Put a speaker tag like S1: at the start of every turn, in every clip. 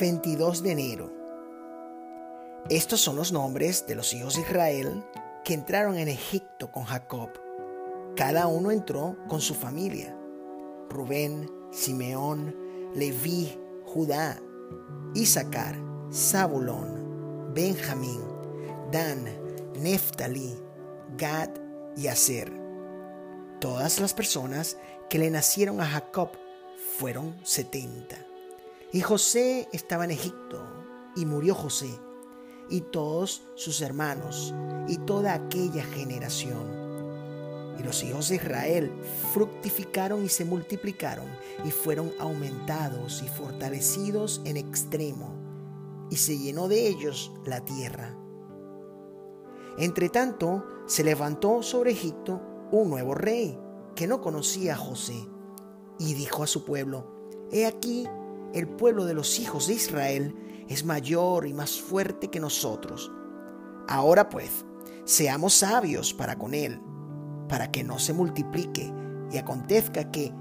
S1: 22 de enero. Estos son los nombres de los hijos de Israel que entraron en Egipto con Jacob. Cada uno entró con su familia. Rubén, Simeón, Leví, Judá, Isaacar, Zabulón, Benjamín, Dan, Neftali, Gad y Aser. Todas las personas que le nacieron a Jacob fueron setenta. Y José estaba en Egipto, y murió José, y todos sus hermanos, y toda aquella generación. Y los hijos de Israel fructificaron y se multiplicaron, y fueron aumentados y fortalecidos en extremo, y se llenó de ellos la tierra. Entre tanto, se levantó sobre Egipto un nuevo rey, que no conocía a José, y dijo a su pueblo, He aquí, el pueblo de los hijos de Israel es mayor y más fuerte que nosotros. Ahora pues, seamos sabios para con él, para que no se multiplique y acontezca que,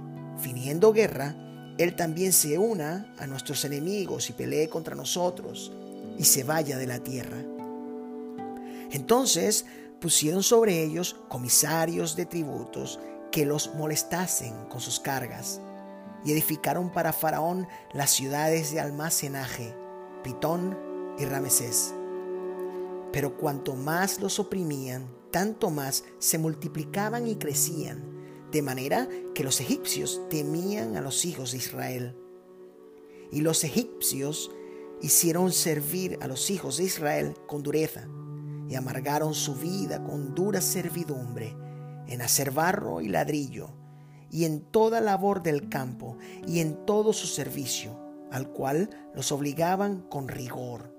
S1: viniendo guerra, él también se una a nuestros enemigos y pelee contra nosotros y se vaya de la tierra. Entonces pusieron sobre ellos comisarios de tributos que los molestasen con sus cargas y edificaron para Faraón las ciudades de almacenaje, Pitón y Ramesés. Pero cuanto más los oprimían, tanto más se multiplicaban y crecían, de manera que los egipcios temían a los hijos de Israel. Y los egipcios hicieron servir a los hijos de Israel con dureza, y amargaron su vida con dura servidumbre, en hacer barro y ladrillo, y en toda labor del campo y en todo su servicio, al cual los obligaban con rigor.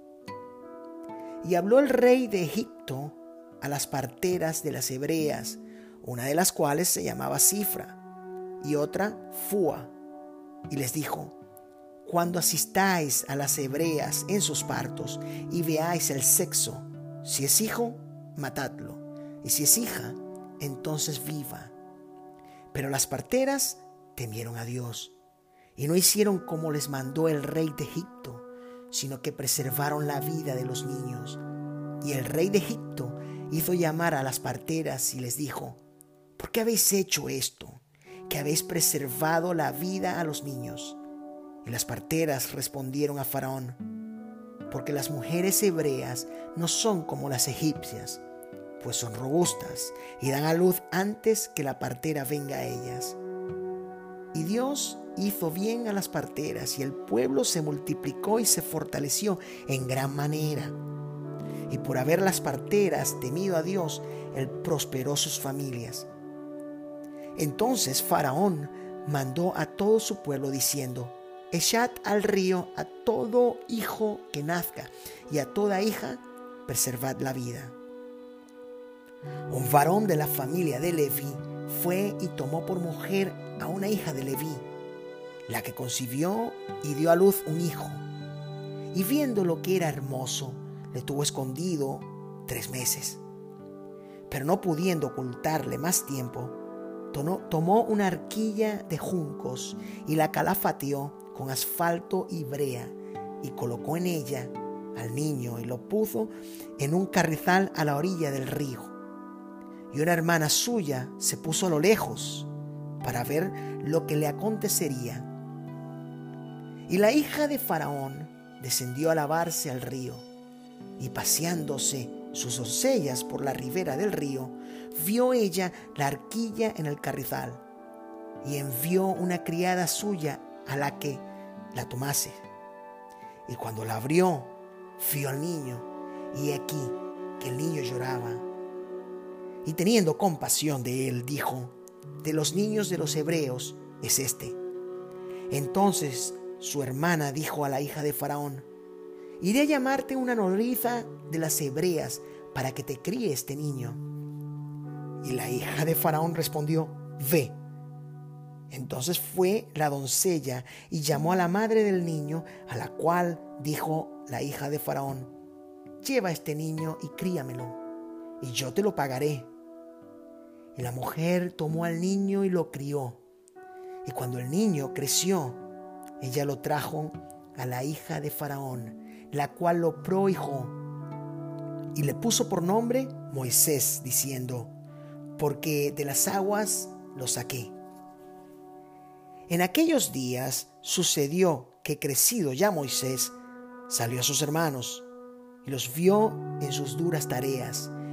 S1: Y habló el rey de Egipto a las parteras de las hebreas, una de las cuales se llamaba Cifra y otra Fua, y les dijo, cuando asistáis a las hebreas en sus partos y veáis el sexo, si es hijo, matadlo, y si es hija, entonces viva pero las parteras temieron a Dios y no hicieron como les mandó el rey de Egipto, sino que preservaron la vida de los niños. Y el rey de Egipto hizo llamar a las parteras y les dijo, ¿por qué habéis hecho esto? Que habéis preservado la vida a los niños. Y las parteras respondieron a Faraón, porque las mujeres hebreas no son como las egipcias pues son robustas y dan a luz antes que la partera venga a ellas. Y Dios hizo bien a las parteras y el pueblo se multiplicó y se fortaleció en gran manera. Y por haber las parteras temido a Dios, Él prosperó sus familias. Entonces Faraón mandó a todo su pueblo diciendo, Echad al río a todo hijo que nazca y a toda hija preservad la vida. Un varón de la familia de Leví fue y tomó por mujer a una hija de Leví, la que concibió y dio a luz un hijo. Y viendo lo que era hermoso, le tuvo escondido tres meses. Pero no pudiendo ocultarle más tiempo, tomó una arquilla de juncos y la calafateó con asfalto y brea y colocó en ella al niño y lo puso en un carrizal a la orilla del río y una hermana suya se puso a lo lejos para ver lo que le acontecería. Y la hija de Faraón descendió a lavarse al río y paseándose sus doncellas por la ribera del río, vio ella la arquilla en el carrizal y envió una criada suya a la que la tomase. Y cuando la abrió, vio al niño y aquí que el niño lloraba y teniendo compasión de él, dijo, de los niños de los hebreos es este. Entonces su hermana dijo a la hija de Faraón, iré a llamarte una nodriza de las hebreas para que te críe este niño. Y la hija de Faraón respondió, ve. Entonces fue la doncella y llamó a la madre del niño, a la cual dijo la hija de Faraón, lleva este niño y críamelo, y yo te lo pagaré la mujer tomó al niño y lo crió. Y cuando el niño creció, ella lo trajo a la hija de Faraón, la cual lo prohijó y le puso por nombre Moisés, diciendo, porque de las aguas lo saqué. En aquellos días sucedió que crecido ya Moisés, salió a sus hermanos y los vio en sus duras tareas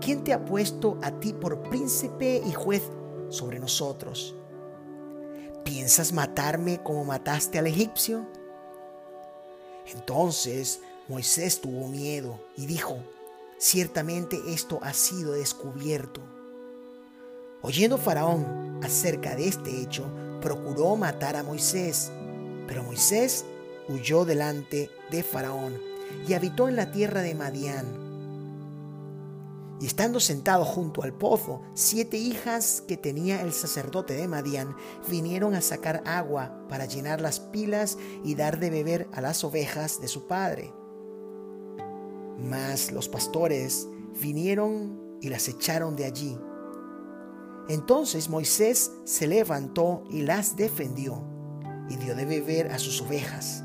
S1: ¿quién te ha puesto a ti por príncipe y juez sobre nosotros? ¿Piensas matarme como mataste al egipcio? Entonces Moisés tuvo miedo y dijo, ciertamente esto ha sido descubierto. Oyendo Faraón acerca de este hecho, procuró matar a Moisés, pero Moisés huyó delante de Faraón y habitó en la tierra de Madián y estando sentado junto al pozo, siete hijas que tenía el sacerdote de Madián vinieron a sacar agua para llenar las pilas y dar de beber a las ovejas de su padre. Mas los pastores vinieron y las echaron de allí. Entonces Moisés se levantó y las defendió y dio de beber a sus ovejas.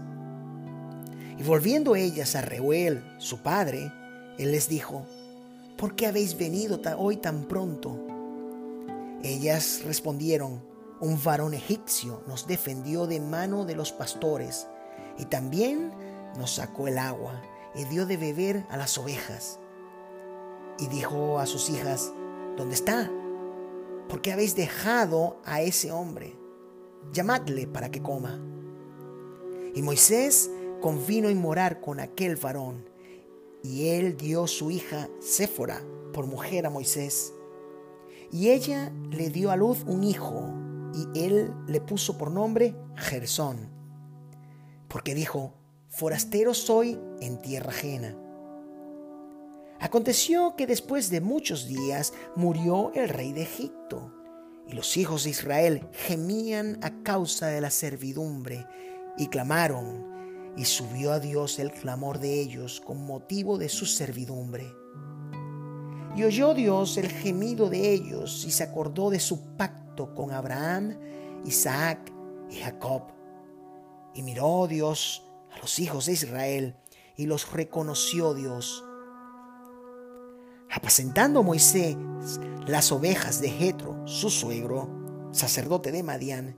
S1: Y volviendo ellas a Reuel, su padre, él les dijo, ¿por qué habéis venido hoy tan pronto? Ellas respondieron, un varón egipcio nos defendió de mano de los pastores y también nos sacó el agua y dio de beber a las ovejas. Y dijo a sus hijas, ¿dónde está? ¿Por qué habéis dejado a ese hombre? Llamadle para que coma. Y Moisés convino en morar con aquel varón y él dio su hija Séfora por mujer a Moisés. Y ella le dio a luz un hijo, y él le puso por nombre Gersón, porque dijo, forastero soy en tierra ajena. Aconteció que después de muchos días murió el rey de Egipto, y los hijos de Israel gemían a causa de la servidumbre, y clamaron, y subió a Dios el clamor de ellos con motivo de su servidumbre. Y oyó Dios el gemido de ellos y se acordó de su pacto con Abraham, Isaac y Jacob. Y miró Dios a los hijos de Israel y los reconoció Dios. Apacentando Moisés las ovejas de Jetro, su suegro, sacerdote de Madián,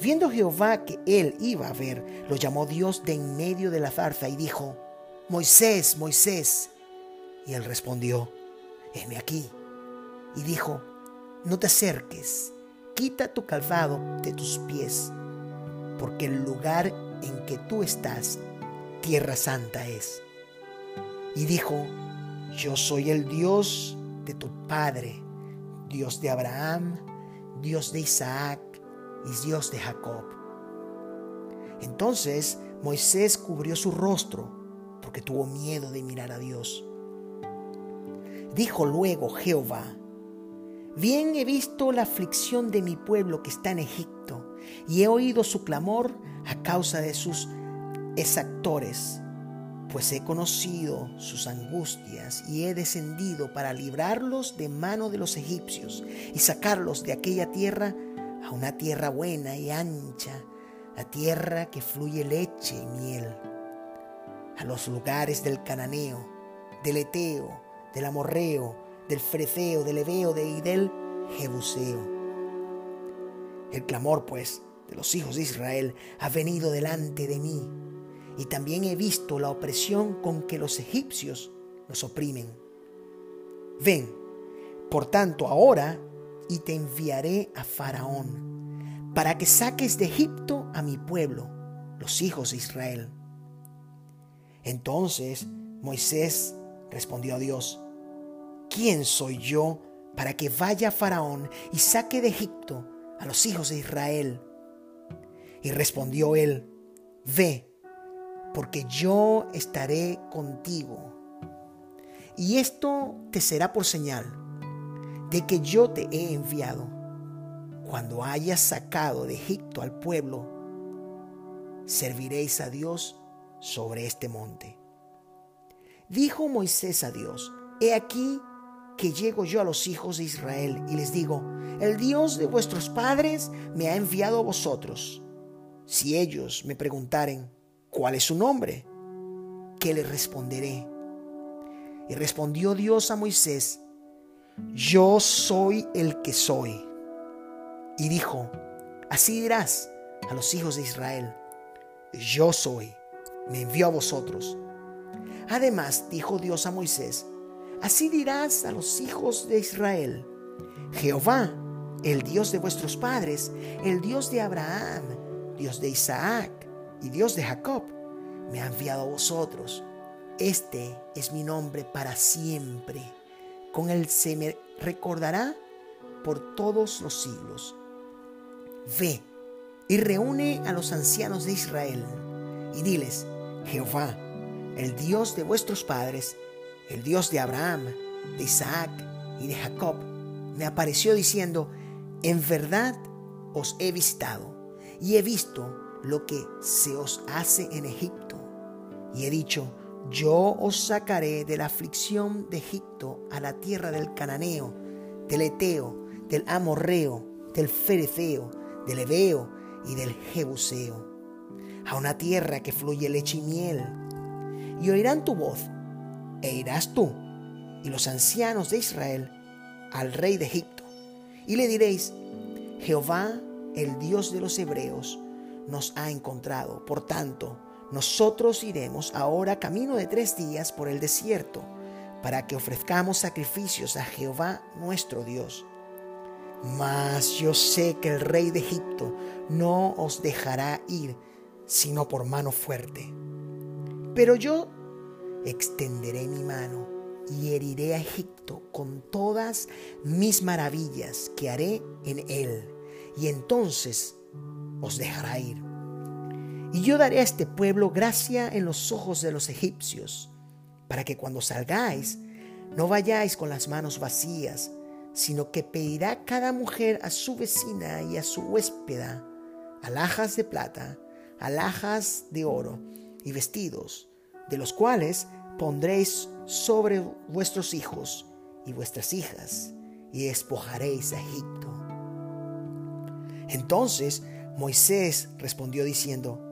S1: Viendo Jehová que él iba a ver, lo llamó Dios de en medio de la zarza y dijo, Moisés, Moisés. Y él respondió, heme aquí. Y dijo, no te acerques, quita tu calzado de tus pies, porque el lugar en que tú estás, tierra santa es. Y dijo, yo soy el Dios de tu Padre, Dios de Abraham, Dios de Isaac y Dios de Jacob. Entonces Moisés cubrió su rostro porque tuvo miedo de mirar a Dios. Dijo luego Jehová, bien he visto la aflicción de mi pueblo que está en Egipto y he oído su clamor a causa de sus exactores, pues he conocido sus angustias y he descendido para librarlos de mano de los egipcios y sacarlos de aquella tierra a una tierra buena y ancha, a tierra que fluye leche y miel, a los lugares del cananeo, del eteo, del amorreo, del freceo, del ebeo y del jebuseo. El clamor, pues, de los hijos de Israel ha venido delante de mí, y también he visto la opresión con que los egipcios nos oprimen. Ven, por tanto, ahora y te enviaré a Faraón, para que saques de Egipto a mi pueblo, los hijos de Israel. Entonces Moisés respondió a Dios, ¿quién soy yo para que vaya a Faraón y saque de Egipto a los hijos de Israel? Y respondió él, ve, porque yo estaré contigo. Y esto te será por señal de que yo te he enviado. Cuando hayas sacado de Egipto al pueblo, serviréis a Dios sobre este monte. Dijo Moisés a Dios, He aquí que llego yo a los hijos de Israel y les digo, el Dios de vuestros padres me ha enviado a vosotros. Si ellos me preguntaren, ¿cuál es su nombre? ¿Qué les responderé? Y respondió Dios a Moisés, yo soy el que soy. Y dijo, así dirás a los hijos de Israel, yo soy, me envió a vosotros. Además dijo Dios a Moisés, así dirás a los hijos de Israel, Jehová, el Dios de vuestros padres, el Dios de Abraham, Dios de Isaac y Dios de Jacob, me ha enviado a vosotros. Este es mi nombre para siempre. Con él se me recordará por todos los siglos. Ve y reúne a los ancianos de Israel y diles, Jehová, el Dios de vuestros padres, el Dios de Abraham, de Isaac y de Jacob, me apareció diciendo, en verdad os he visitado y he visto lo que se os hace en Egipto. Y he dicho, yo os sacaré de la aflicción de Egipto a la tierra del Cananeo, del Eteo, del Amorreo, del Fereceo, del Ebeo y del Jebuseo, a una tierra que fluye leche y miel. Y oirán tu voz, e irás tú y los ancianos de Israel al rey de Egipto, y le diréis, Jehová, el Dios de los hebreos, nos ha encontrado. Por tanto, nosotros iremos ahora camino de tres días por el desierto, para que ofrezcamos sacrificios a Jehová nuestro Dios. Mas yo sé que el rey de Egipto no os dejará ir, sino por mano fuerte. Pero yo extenderé mi mano y heriré a Egipto con todas mis maravillas que haré en él, y entonces os dejará ir. Y yo daré a este pueblo gracia en los ojos de los egipcios, para que cuando salgáis no vayáis con las manos vacías, sino que pedirá cada mujer a su vecina y a su huéspeda alhajas de plata, alhajas de oro y vestidos, de los cuales pondréis sobre vuestros hijos y vuestras hijas, y despojaréis a Egipto. Entonces Moisés respondió diciendo,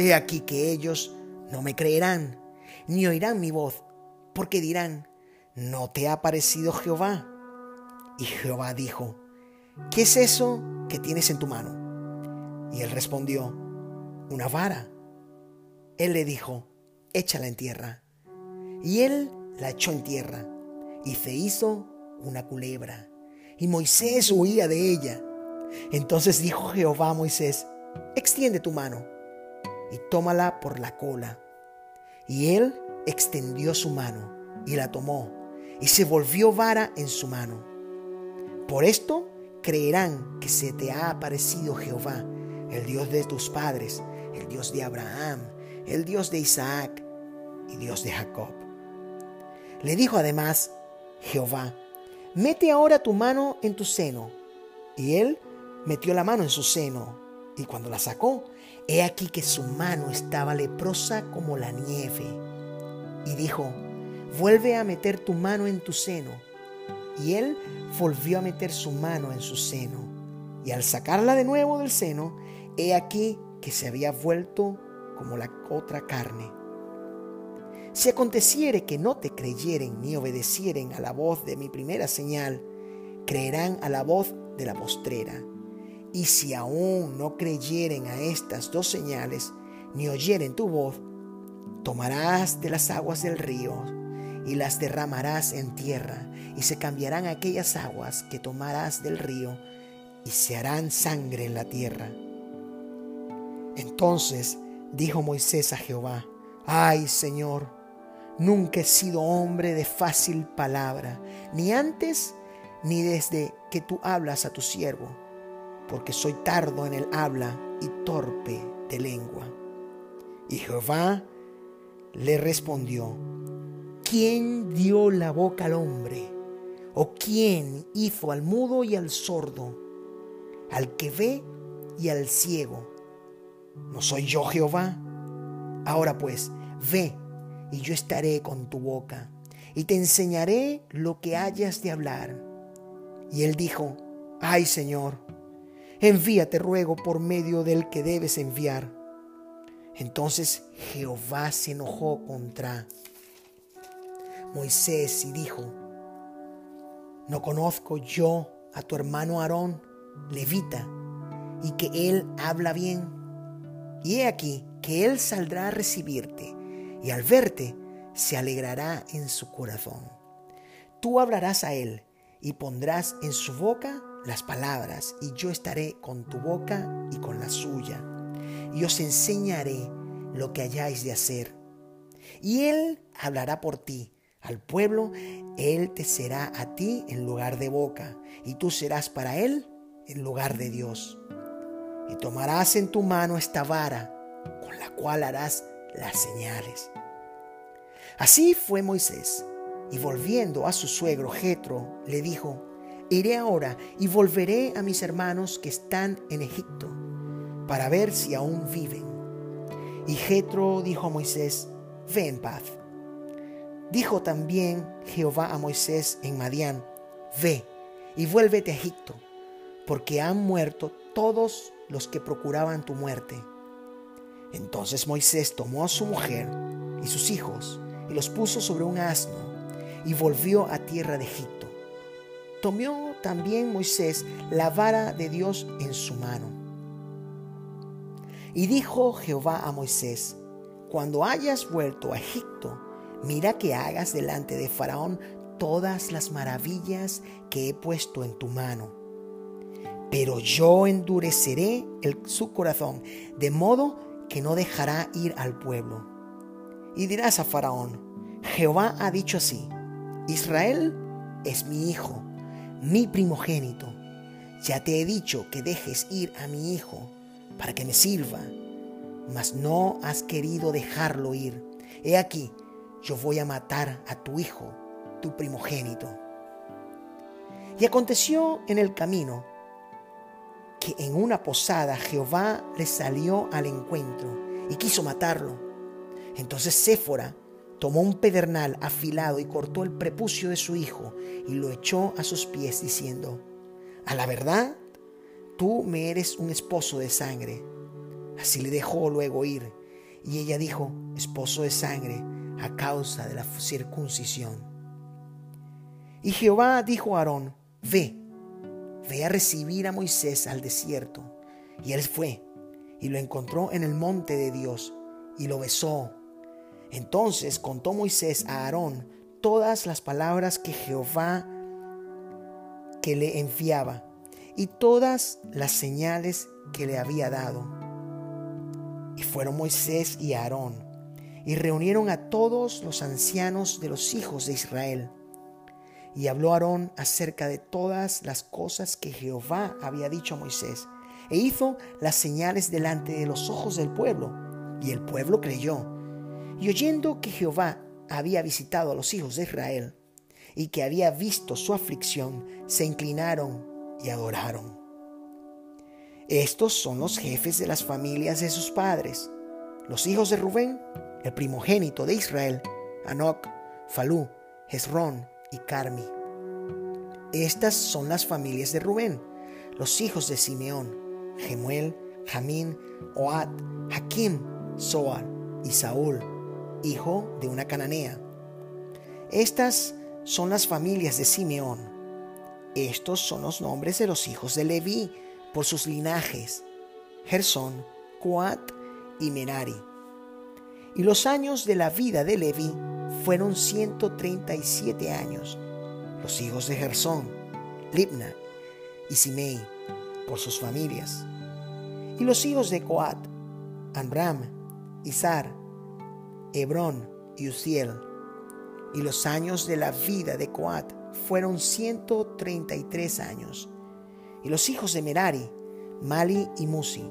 S1: He aquí que ellos no me creerán, ni oirán mi voz, porque dirán, ¿no te ha parecido Jehová? Y Jehová dijo, ¿qué es eso que tienes en tu mano? Y él respondió, una vara. Él le dijo, échala en tierra. Y él la echó en tierra, y se hizo una culebra. Y Moisés huía de ella. Entonces dijo Jehová a Moisés, extiende tu mano y tómala por la cola. Y él extendió su mano y la tomó y se volvió vara en su mano. Por esto creerán que se te ha aparecido Jehová, el Dios de tus padres, el Dios de Abraham, el Dios de Isaac y Dios de Jacob. Le dijo además Jehová, mete ahora tu mano en tu seno. Y él metió la mano en su seno, y cuando la sacó, he aquí que su mano estaba leprosa como la nieve. Y dijo, vuelve a meter tu mano en tu seno. Y él volvió a meter su mano en su seno. Y al sacarla de nuevo del seno, he aquí que se había vuelto como la otra carne. Si aconteciere que no te creyeren ni obedecieren a la voz de mi primera señal, creerán a la voz de la postrera. Y si aún no creyeren a estas dos señales, ni oyeren tu voz, Tomarás de las aguas del río y las derramarás en tierra, y se cambiarán aquellas aguas que tomarás del río y se harán sangre en la tierra. Entonces dijo Moisés a Jehová, ay Señor, nunca he sido hombre de fácil palabra, ni antes ni desde que tú hablas a tu siervo, porque soy tardo en el habla y torpe de lengua. Y Jehová le respondió, ¿quién dio la boca al hombre? ¿O quién hizo al mudo y al sordo, al que ve y al ciego? ¿No soy yo Jehová? Ahora pues, ve y yo estaré con tu boca y te enseñaré lo que hayas de hablar. Y él dijo, ay Señor, envíate ruego por medio del que debes enviar. Entonces Jehová se enojó contra Moisés y dijo, ¿no conozco yo a tu hermano Aarón, levita, y que él habla bien? Y he aquí que él saldrá a recibirte, y al verte se alegrará en su corazón. Tú hablarás a él, y pondrás en su boca las palabras, y yo estaré con tu boca y con la suya, y os enseñaré lo que hayáis de hacer. Y él hablará por ti, al pueblo, Él te será a ti en lugar de boca, y tú serás para Él en lugar de Dios. Y tomarás en tu mano esta vara, con la cual harás las señales. Así fue Moisés, y volviendo a su suegro Jetro, le dijo: Iré ahora y volveré a mis hermanos que están en Egipto, para ver si aún viven. Y Jetro dijo a Moisés: Ve en paz. Dijo también Jehová a Moisés en Madián, Ve y vuélvete a Egipto, porque han muerto todos los que procuraban tu muerte. Entonces Moisés tomó a su mujer y sus hijos y los puso sobre un asno y volvió a tierra de Egipto. Tomó también Moisés la vara de Dios en su mano. Y dijo Jehová a Moisés, cuando hayas vuelto a Egipto, mira que hagas delante de Faraón todas las maravillas que he puesto en tu mano. Pero yo endureceré su corazón, de modo que no dejará ir al pueblo. Y dirás a Faraón, Jehová ha dicho así, Israel es mi hijo, mi primogénito. Ya te he dicho que dejes ir a mi hijo para que me sirva, mas no has querido dejarlo ir. He aquí, yo voy a matar a tu hijo, tu primogénito. Y aconteció en el camino que en una posada Jehová le salió al encuentro y quiso matarlo. Entonces Séfora tomó un pedernal afilado y cortó el prepucio de su hijo y lo echó a sus pies diciendo, a la verdad, tú me eres un esposo de sangre. Así le dejó luego ir. Y ella dijo, esposo de sangre, a causa de la circuncisión. Y Jehová dijo a Aarón, ve, ve a recibir a Moisés al desierto. Y él fue y lo encontró en el monte de Dios y lo besó. Entonces contó Moisés a Aarón todas las palabras que Jehová que le enviaba y todas las señales que le había dado. Y fueron Moisés y Aarón y reunieron a todos los ancianos de los hijos de Israel. Y habló Aarón acerca de todas las cosas que Jehová había dicho a Moisés, e hizo las señales delante de los ojos del pueblo, y el pueblo creyó. Y oyendo que Jehová había visitado a los hijos de Israel, y que había visto su aflicción, se inclinaron y adoraron. Estos son los jefes de las familias de sus padres, los hijos de Rubén, el primogénito de Israel, Anoc, Falú, Hezrón y Carmi. Estas son las familias de Rubén, los hijos de Simeón, Gemuel, Jamín, Oad, Hakim, Soar y Saúl, hijo de una cananea. Estas son las familias de Simeón. Estos son los nombres de los hijos de Leví por sus linajes, Gersón, Coat y Merari. Y los años de la vida de Levi fueron 137 años. Los hijos de Gersón, Libna y Simei, por sus familias. Y los hijos de Coat, Amram, Izar, Hebrón y Uziel. Y los años de la vida de Coat fueron 133 años. Y los hijos de Merari, Mali y Musi.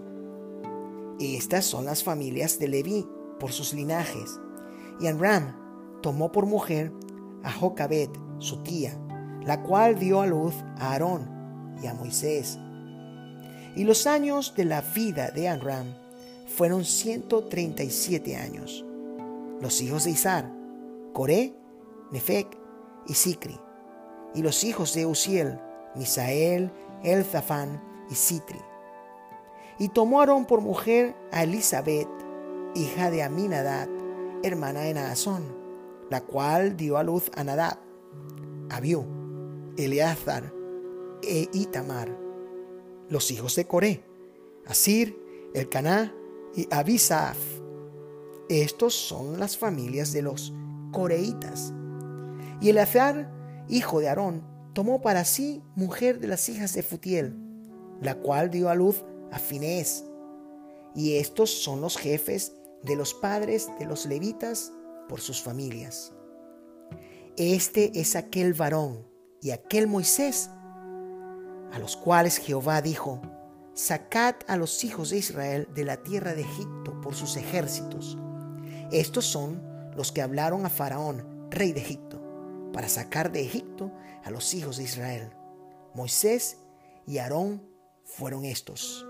S1: Y estas son las familias de Leví por sus linajes. Y Amram tomó por mujer a Jocabet, su tía, la cual dio a luz a Aarón y a Moisés. Y los años de la vida de Amram fueron 137 años. Los hijos de Izar, Coré, Nefec y Sicri y los hijos de Uziel, Misael, Elzafán y Sitri. Y tomó Aarón por mujer a Elizabeth, hija de Aminadab, hermana de Naasón, la cual dio a luz a Nadab, Abiú, Eleazar e Itamar, los hijos de Coré, Asir, Elcaná y Abisaf. Estos son las familias de los coreitas. Y Eleazar hijo de Aarón, tomó para sí mujer de las hijas de Futiel, la cual dio a luz a Finés. Y estos son los jefes de los padres de los levitas por sus familias. Este es aquel varón y aquel Moisés, a los cuales Jehová dijo, sacad a los hijos de Israel de la tierra de Egipto por sus ejércitos. Estos son los que hablaron a Faraón, rey de Egipto para sacar de Egipto a los hijos de Israel. Moisés y Aarón fueron estos.